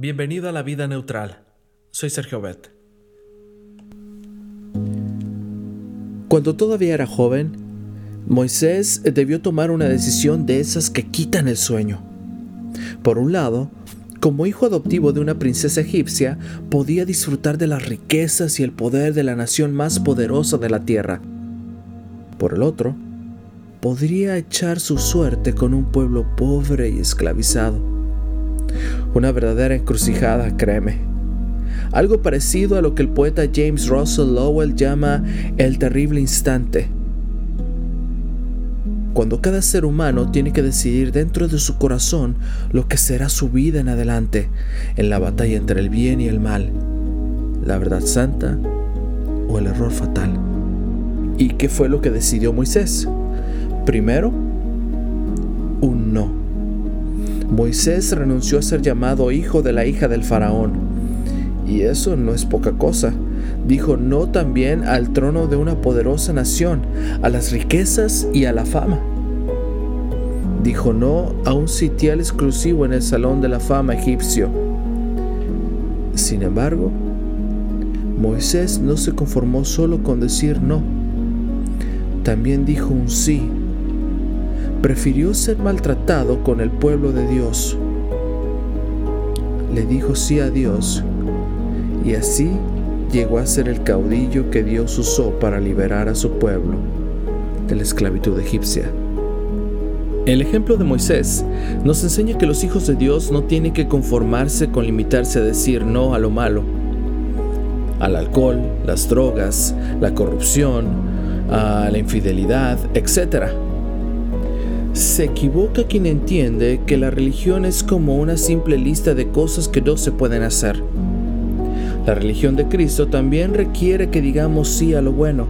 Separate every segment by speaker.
Speaker 1: Bienvenido a la vida neutral. Soy Sergio Bet.
Speaker 2: Cuando todavía era joven, Moisés debió tomar una decisión de esas que quitan el sueño. Por un lado, como hijo adoptivo de una princesa egipcia, podía disfrutar de las riquezas y el poder de la nación más poderosa de la tierra. Por el otro, podría echar su suerte con un pueblo pobre y esclavizado. Una verdadera encrucijada, créeme. Algo parecido a lo que el poeta James Russell Lowell llama el terrible instante. Cuando cada ser humano tiene que decidir dentro de su corazón lo que será su vida en adelante, en la batalla entre el bien y el mal, la verdad santa o el error fatal. ¿Y qué fue lo que decidió Moisés? Primero. Moisés renunció a ser llamado hijo de la hija del faraón. Y eso no es poca cosa. Dijo no también al trono de una poderosa nación, a las riquezas y a la fama. Dijo no a un sitial exclusivo en el salón de la fama egipcio. Sin embargo, Moisés no se conformó solo con decir no. También dijo un sí prefirió ser maltratado con el pueblo de Dios. Le dijo sí a Dios y así llegó a ser el caudillo que Dios usó para liberar a su pueblo de la esclavitud egipcia. El ejemplo de Moisés nos enseña que los hijos de Dios no tienen que conformarse con limitarse a decir no a lo malo, al alcohol, las drogas, la corrupción, a la infidelidad, etc. Se equivoca quien entiende que la religión es como una simple lista de cosas que no se pueden hacer. La religión de Cristo también requiere que digamos sí a lo bueno,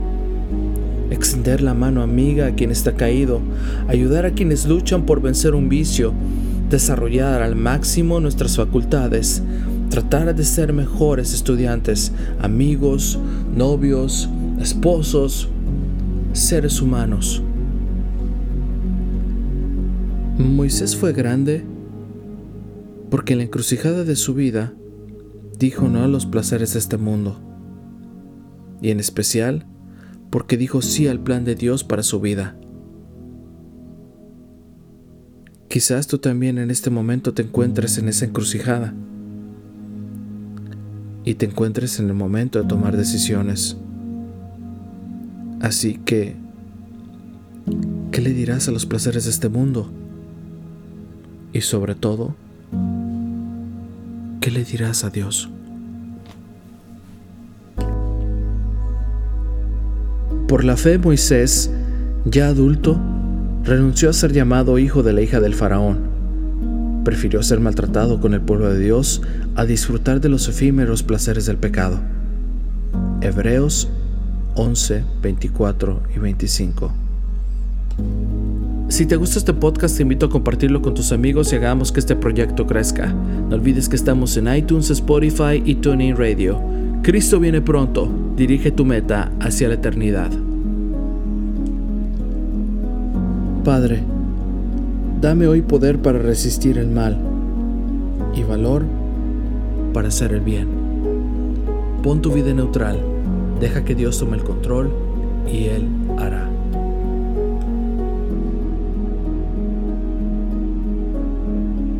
Speaker 2: extender la mano amiga a quien está caído, ayudar a quienes luchan por vencer un vicio, desarrollar al máximo nuestras facultades, tratar de ser mejores estudiantes, amigos, novios, esposos, seres humanos. Moisés fue grande porque en la encrucijada de su vida dijo no a los placeres de este mundo, y en especial porque dijo sí al plan de Dios para su vida. Quizás tú también en este momento te encuentres en esa encrucijada y te encuentres en el momento de tomar decisiones. Así que, ¿qué le dirás a los placeres de este mundo? Y sobre todo, ¿qué le dirás a Dios? Por la fe Moisés, ya adulto, renunció a ser llamado hijo de la hija del faraón. Prefirió ser maltratado con el pueblo de Dios a disfrutar de los efímeros placeres del pecado. Hebreos 11, 24 y 25. Si te gusta este podcast, te invito a compartirlo con tus amigos y hagamos que este proyecto crezca. No olvides que estamos en iTunes, Spotify y TuneIn Radio. Cristo viene pronto. Dirige tu meta hacia la eternidad. Padre, dame hoy poder para resistir el mal y valor para hacer el bien. Pon tu vida neutral, deja que Dios tome el control y Él hará.